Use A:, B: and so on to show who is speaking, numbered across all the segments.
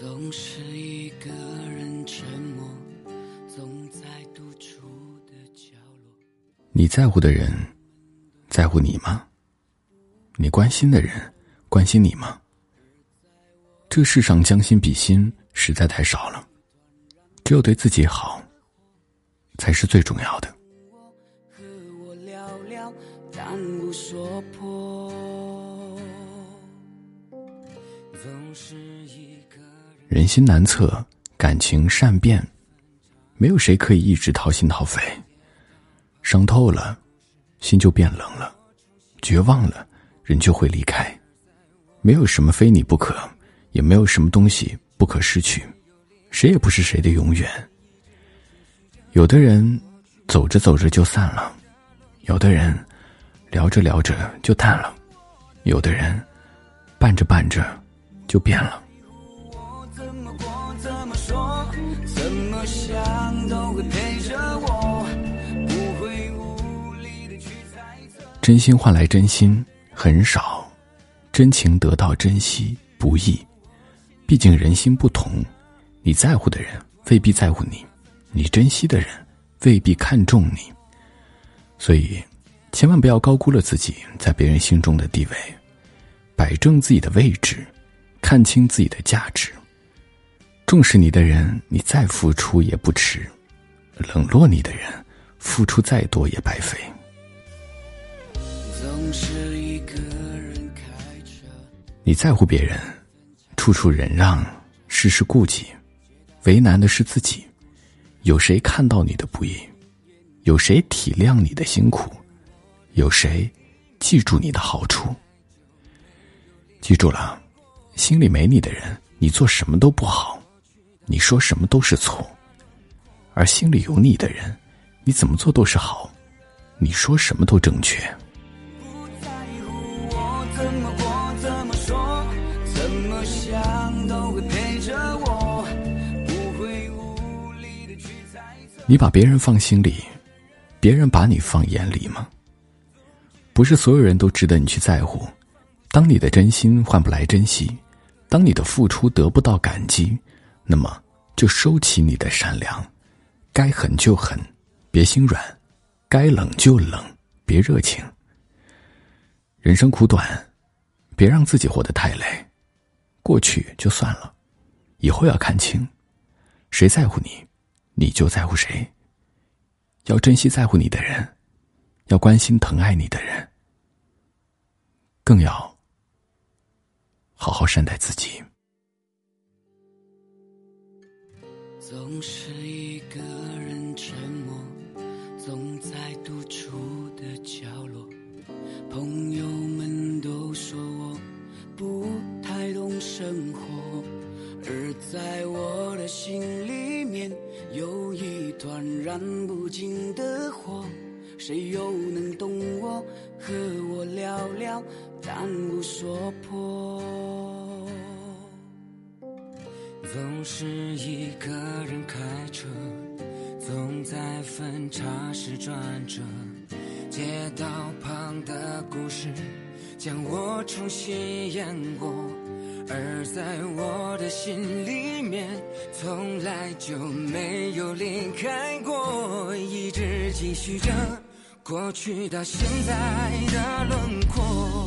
A: 总是一个人沉默，总在独处的角落。
B: 你在乎的人，在乎你吗？你关心的人，关心你吗？这世上将心比心实在太少了，只有对自己好，才是最重要的。
A: 和我聊聊，但无所破。总是一个人。
B: 心难测，感情善变，没有谁可以一直掏心掏肺。伤透了，心就变冷了；绝望了，人就会离开。没有什么非你不可，也没有什么东西不可失去，谁也不是谁的永远。有的人走着走着就散了，有的人聊着聊着就淡了，有的人伴着伴着就变了。真心换来真心很少，真情得到珍惜不易。毕竟人心不同，你在乎的人未必在乎你，你珍惜的人未必看重你。所以，千万不要高估了自己在别人心中的地位，摆正自己的位置，看清自己的价值。重视你的人，你再付出也不迟；冷落你的人，付出再多也白费。
A: 是一个人开车，
B: 你在乎别人，处处忍让，事事顾忌，为难的是自己。有谁看到你的不易？有谁体谅你的辛苦？有谁记住你的好处？记住了，心里没你的人，你做什么都不好，你说什么都是错；而心里有你的人，你怎么做都是好，你说什么都正确。你把别人放心里，别人把你放眼里吗？不是所有人都值得你去在乎。当你的真心换不来珍惜，当你的付出得不到感激，那么就收起你的善良，该狠就狠，别心软；该冷就冷，别热情。人生苦短，别让自己活得太累。过去就算了，以后要看清，谁在乎你，你就在乎谁。要珍惜在乎你的人，要关心疼爱你的人，更要好好善待自己。
A: 总是一个人沉默，总在独处的角落。朋友一团燃不尽的火。谁又能懂我？和我聊聊，但无所破。总是一个人开车，总在分岔时转折。街道旁的故事，将我重新演过。而在我的心里面，从来就没有离开过，一直继续着过去到现在的轮廓。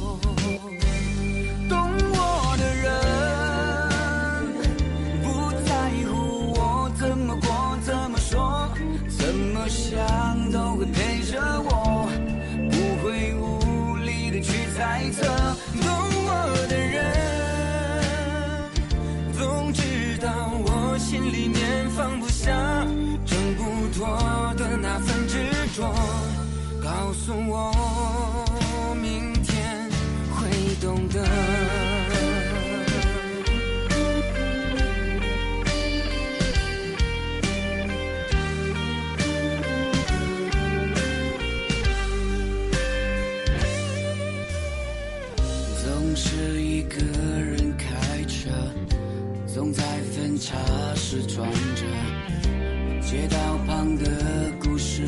A: 街道旁的故事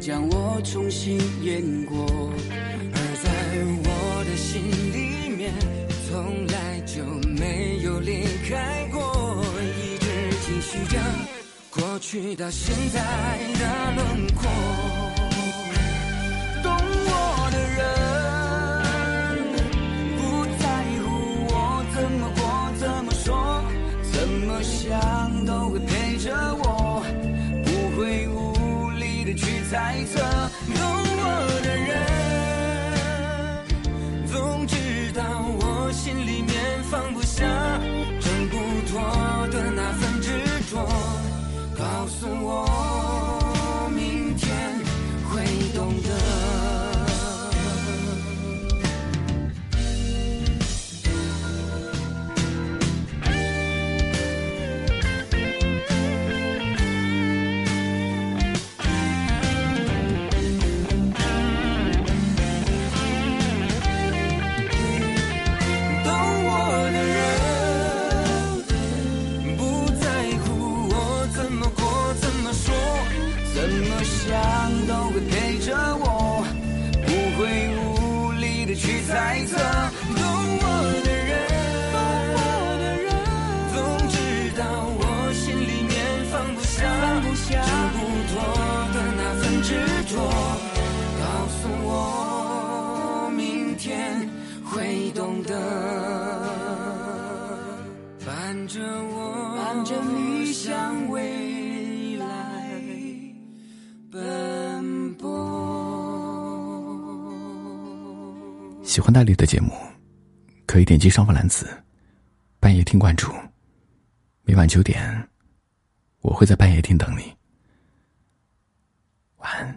A: 将我重新演过，而在我的心里面，从来就没有离开过，一直继续着过去到现在的轮会懂得。伴着我，伴着你向未来奔波。
B: 喜欢大力的节目，可以点击上方蓝字“半夜听”关注。每晚九点，我会在半夜听等你。晚安